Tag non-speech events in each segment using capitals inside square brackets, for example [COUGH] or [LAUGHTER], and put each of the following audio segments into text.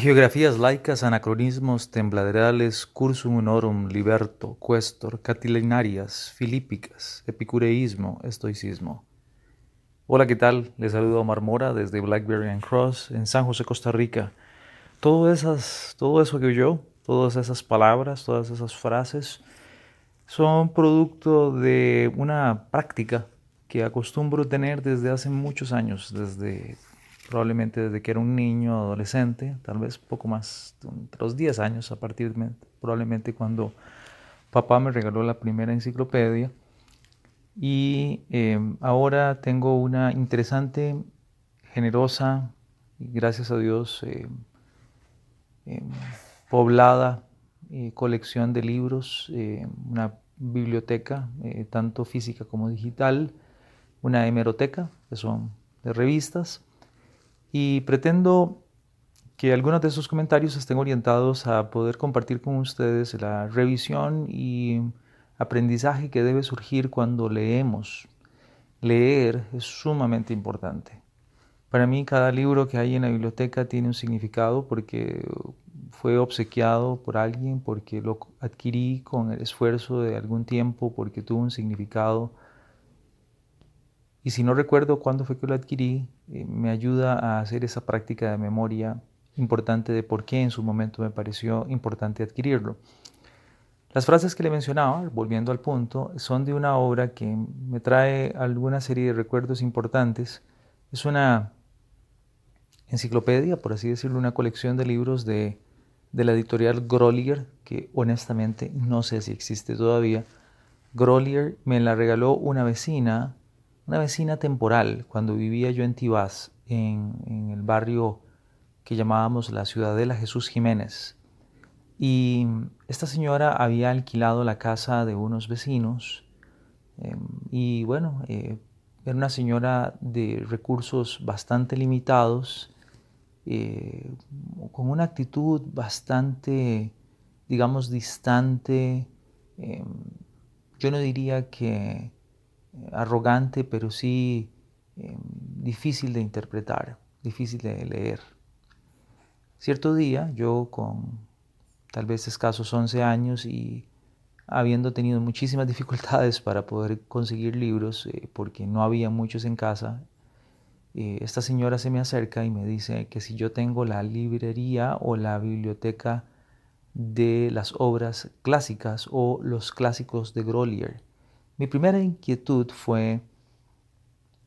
Geografías laicas, anacronismos, tembladerales, cursum honorum, liberto, questor, catilinarias, filípicas, epicureísmo, estoicismo. Hola, ¿qué tal? Les saludo a Marmora desde Blackberry and Cross en San José, Costa Rica. Todo, esas, todo eso que oyó, todas esas palabras, todas esas frases, son producto de una práctica que acostumbro tener desde hace muchos años, desde probablemente desde que era un niño, adolescente, tal vez poco más, entre los 10 años, a partir de, probablemente cuando papá me regaló la primera enciclopedia. Y em, ahora tengo una interesante, generosa, y gracias a Dios, em, em, poblada eh, colección de libros, una biblioteca, eh, tanto física como digital, una hemeroteca, que son de revistas, y pretendo que algunos de esos comentarios estén orientados a poder compartir con ustedes la revisión y aprendizaje que debe surgir cuando leemos. Leer es sumamente importante. Para mí cada libro que hay en la biblioteca tiene un significado porque fue obsequiado por alguien, porque lo adquirí con el esfuerzo de algún tiempo, porque tuvo un significado y si no recuerdo cuándo fue que lo adquirí, eh, me ayuda a hacer esa práctica de memoria importante de por qué en su momento me pareció importante adquirirlo. Las frases que le mencionaba, volviendo al punto, son de una obra que me trae alguna serie de recuerdos importantes. Es una enciclopedia, por así decirlo, una colección de libros de, de la editorial Grolier, que honestamente no sé si existe todavía. Grolier me la regaló una vecina una vecina temporal cuando vivía yo en Tibás, en, el barrio que llamábamos la Ciudadela Jesús Jiménez. Y esta señora había alquilado la casa de unos vecinos em, y bueno, eh, era una señora de recursos bastante limitados, eh, con una actitud bastante, digamos, distante. Em, yo no diría que arrogante, pero sí em, difícil de interpretar, difícil de leer. Cierto día, yo con tal vez escasos 11 años y habiendo tenido muchísimas [LAUGHS] dificultades para poder conseguir libros, eh, porque no había muchos en casa, eh, esta señora se me acerca y me dice que si yo tengo la librería o la biblioteca de las obras clásicas o los clásicos de Grolier. Mi primera inquietud fue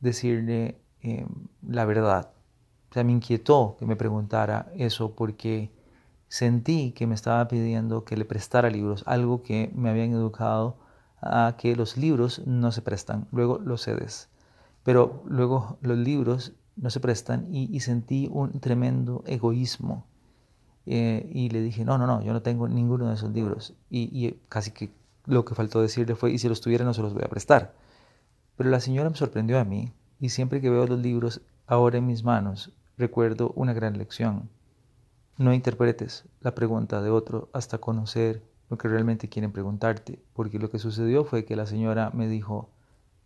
decirle em, la verdad. O me inquietó que me preguntara eso porque sentí que me estaba pidiendo que le prestara libros, algo que me habían educado a que los libros no se prestan, luego los cedes. Pero luego los libros no se prestan y, sentí un tremendo egoísmo. Eh, y le dije, no, no, no, yo no tengo ninguno de esos libros. Y, y casi que lo que faltó decirle fue, y si los tuviera no se los voy a prestar. Pero la señora me sorprendió a mí, y siempre que veo los libros ahora en mis manos, recuerdo una gran lección. No interpretes la pregunta de otro hasta conocer lo que realmente quieren preguntarte, porque lo que sucedió fue que la señora me dijo,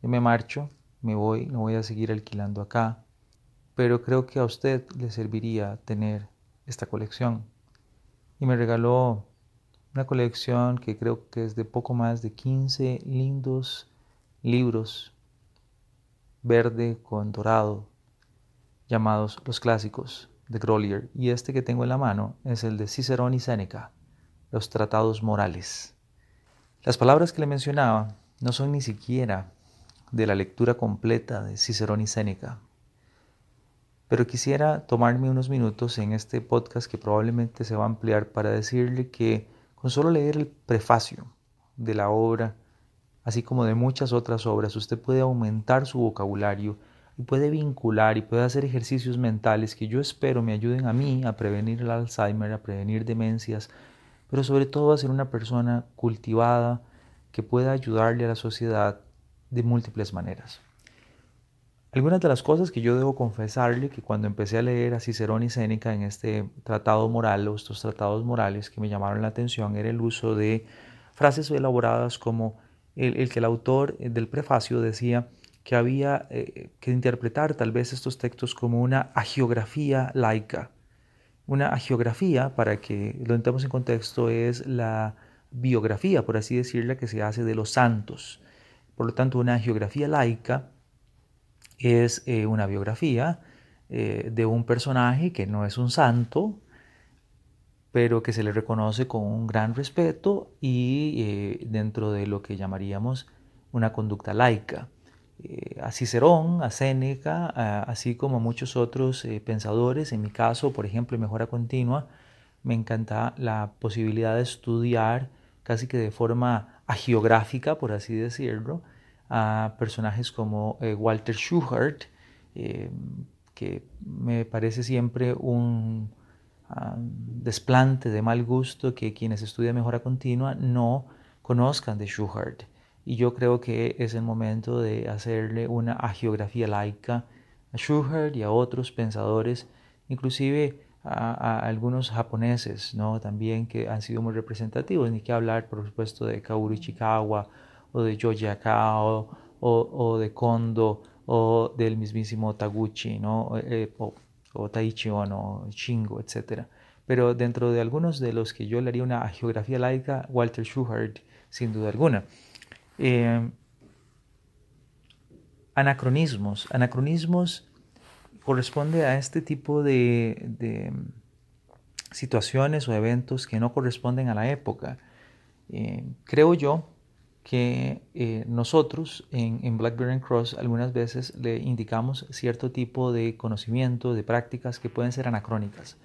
yo me marcho, me voy, no voy a seguir alquilando acá, pero creo que a usted le serviría tener esta colección. Y me regaló una colección que creo que es de poco más de 15 lindos libros verde con dorado llamados los clásicos de Grolier y este que tengo en la mano es el de Cicerón y Séneca, los tratados morales. Las palabras que le mencionaba no son ni siquiera de la lectura completa de Cicerón y Séneca, pero quisiera tomarme unos minutos en este podcast que probablemente se va a ampliar para decirle que con solo leer el prefacio de la obra así como de muchas otras obras, usted puede aumentar su vocabulario y puede vincular y puede hacer ejercicios mentales que yo espero me ayuden a mí a prevenir el Alzheimer, a prevenir demencias, pero sobre todo a ser una persona cultivada que pueda ayudarle a la sociedad de múltiples maneras. Algunas de las cosas que yo debo confesarle que cuando empecé a leer a Cicerón y Séneca en este tratado moral o estos tratados morales que me llamaron la atención era el uso de frases elaboradas como el, que el autor del prefacio decía que había eh, que interpretar tal vez estos textos como una agiografía laica. Una agiografía, para que lo entremos en contexto, es la biografía, por así decirla, que se hace de los santos. Por lo tanto, una geografía laica es eh, una biografía eh, de un personaje que no es un santo, pero que se le reconoce con un gran respeto y eh, dentro de lo que llamaríamos una conducta laica. a Cicerón, a Séneca, así como a muchos otros pensadores, en mi caso, por ejemplo, Mejora Continua, me encanta la posibilidad de estudiar casi que de forma agiográfica, por así decirlo, a personajes como eh, Walter Schuhart, eh, que me parece siempre un ah, desplante de mal gusto que quienes estudian mejora continua no conozcan de Schuhart. Y yo creo que es el momento de hacerle una agiografía laica a Schuhart y a otros pensadores, inclusive a, algunos japoneses, ¿no? También que han sido muy representativos, ni que hablar, por supuesto, de Kaoru Ichikawa o de Joji Akao o, de Kondo o del mismísimo Taguchi, ¿no? Eh, o, o, Taichi Ono, Shingo, etc. Pero dentro de algunos de los que yo le haría una geografía laica, Walter Schuhart, sin duda alguna. Eh, anacronismos. Anacronismos corresponde a este tipo de, situaciones o eventos que no corresponden a la época. Eh, creo yo que eh, nosotros en, en, Blackberry Cross algunas veces le indicamos cierto tipo de conocimiento, de prácticas que pueden ser anacrónicas.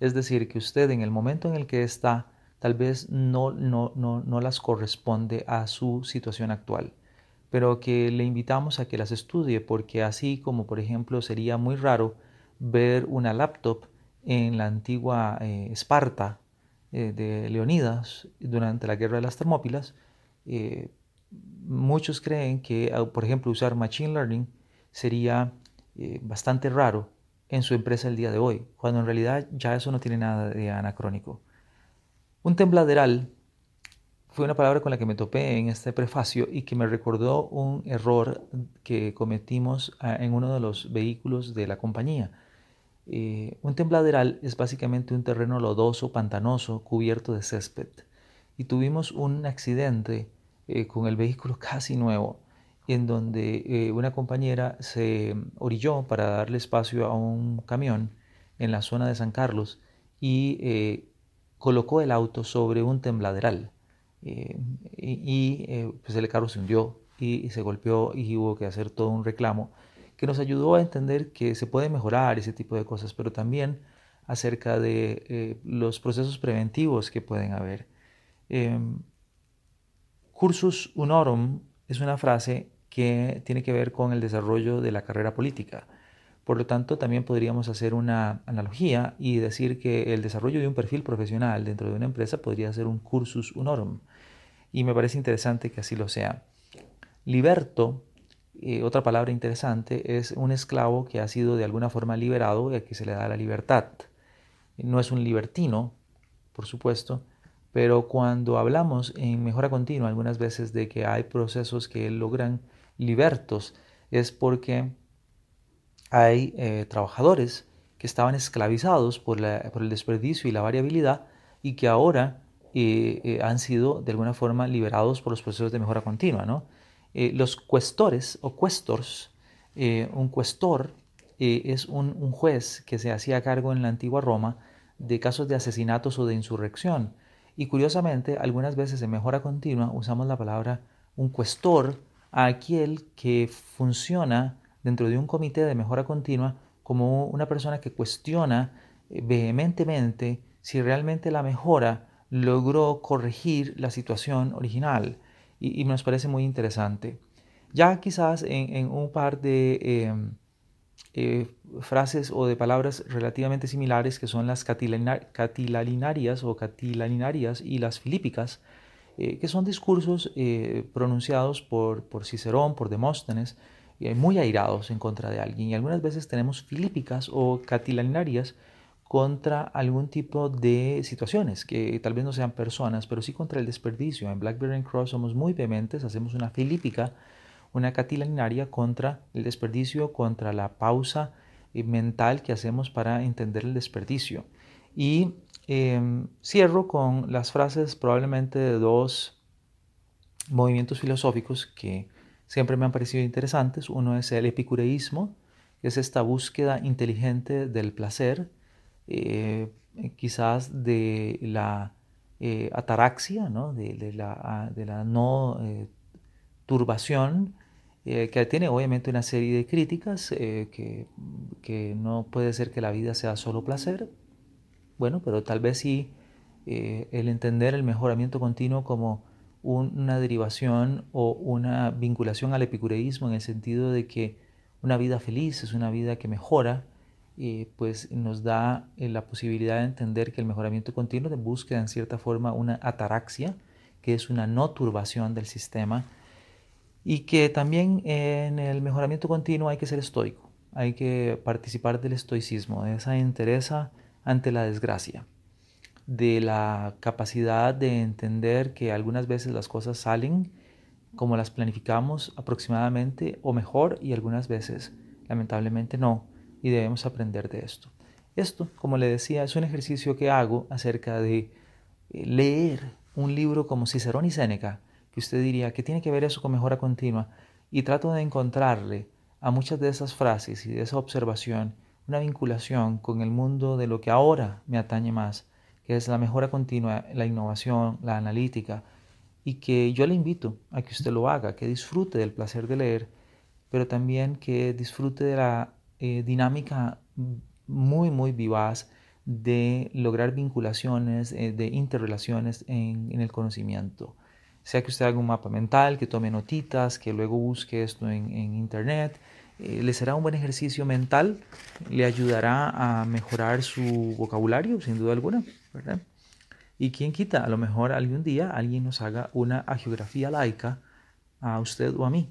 Es decir, que usted en el momento en el que está tal vez no, no, no, no las corresponde a su situación actual pero que le invitamos a que las estudie porque así como por ejemplo sería muy raro ver una laptop en la antigua eh, Esparta eh, de Leonidas durante la guerra de las Termópilas, eh, muchos creen que por ejemplo usar Machine Learning sería bastante raro en su empresa el día de hoy, cuando en realidad ya eso no tiene nada de anacrónico. Un tembladeral fue una palabra con la que me topé en este prefacio y que me recordó un error que cometimos ah, en uno de los vehículos de la compañía. Eh, un tembladeral es básicamente un terreno lodoso, pantanoso, cubierto de césped. Y tuvimos un accidente eh, con el vehículo casi nuevo, en donde eh, una compañera se orilló para darle espacio a un camión en la zona de San Carlos y colocó el auto sobre un tembladeral. Eh, y, eh, pues el carro se hundió y, se golpeó y hubo que hacer todo un reclamo que nos ayudó a entender que se puede mejorar ese tipo de cosas, pero también acerca de eh, los procesos preventivos que pueden haber. Em, cursus unorum es una frase que tiene que ver con el desarrollo de la carrera política. Por lo tanto, también podríamos hacer una analogía y decir que el desarrollo de un perfil profesional dentro de una empresa podría ser un cursus unorum. Y me parece interesante que así lo sea. Liberto, eh, otra palabra interesante, es un esclavo que ha sido de alguna forma liberado y a que se le da la libertad. No es un libertino, por supuesto, pero cuando hablamos en mejora continua algunas veces de que hay procesos que logran libertos, es porque hay eh, trabajadores que estaban esclavizados por, el desperdicio y la variabilidad y que ahora eh, eh, han sido de alguna forma liberados por los procesos de mejora continua. los cuestores o cuestors, un cuestor es un, juez que se hacía cargo en la antigua Roma de casos de asesinatos o de insurrección. Y curiosamente, algunas veces en mejora continua usamos la palabra un cuestor a aquel que funciona dentro de un comité de mejora continua como una persona que cuestiona eh, vehementemente si realmente la mejora logró corregir la situación original. y, nos parece muy interesante. Ya quizás en, un par de em, eh, frases o de palabras relativamente similares que son las catilalinarias o catilalinarias y las filípicas, eh, que son discursos eh, pronunciados por, por, Cicerón, por Demóstenes, muy airados en contra de alguien. Y algunas veces tenemos filípicas o catilalinarias contra algún tipo de situaciones, que tal vez no sean personas, pero sí contra el desperdicio. En Blackberry Cross somos muy vehementes, hacemos una filípica, una catilaninaria contra el desperdicio, contra la pausa eh, mental que hacemos para entender el desperdicio. Y em, cierro con las frases probablemente de dos movimientos filosóficos que siempre me han parecido interesantes. Uno es el epicureísmo, que es esta búsqueda inteligente del placer, eh, quizás de la eh, ataraxia, ¿no? De, la, de, la, no eh, turbación, que tiene obviamente una serie de críticas, que, que, no puede ser que la vida sea solo placer, bueno, pero tal vez sí el entender el mejoramiento continuo como una derivación o una vinculación al epicureísmo en el sentido de que una vida feliz es una vida que mejora, eh, pues nos da eh, la posibilidad de entender que el mejoramiento continuo busca en cierta forma una ataraxia, que es una no turbación del sistema, y que también en el mejoramiento continuo hay que ser estoico, hay que participar del estoicismo, de esa entereza ante la desgracia, de la capacidad de entender que algunas veces las cosas salen como las planificamos aproximadamente o mejor y algunas veces lamentablemente no y debemos aprender de esto. Esto, como le decía, es un ejercicio que hago acerca de eh, leer un libro como Cicerón y Séneca, usted diría que tiene que ver eso con mejora continua, y trato de encontrarle a muchas de esas frases y de esa observación una vinculación con el mundo de lo que ahora me atañe más, que es la mejora continua, la innovación, la analítica, y que yo le invito a que usted lo haga, que disfrute del placer de leer, pero también que disfrute de la eh, dinámica muy, muy vivaz de lograr vinculaciones, eh, de interrelaciones en, el conocimiento. Sea que usted haga un mapa mental, que tome notitas, que luego busque esto en, internet, eh, le será un buen ejercicio mental, le ayudará a mejorar su vocabulario, sin duda alguna, ¿verdad? Y quién quita, a lo mejor algún día alguien nos haga una geografía laica a usted o a mí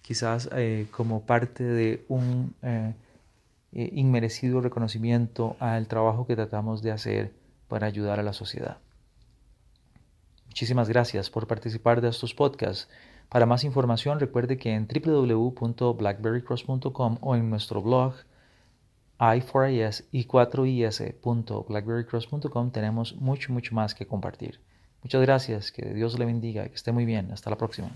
quizás eh, como parte de un eh, inmerecido reconocimiento al trabajo que tratamos de hacer para ayudar a la sociedad. Muchísimas gracias por participar de estos podcasts. Para más información recuerde que en www.blackberrycross.com o en nuestro blog i4is y 4is.blackberrycross.com tenemos mucho, mucho más que compartir. Muchas gracias, que Dios le bendiga, que esté muy bien. Hasta la próxima.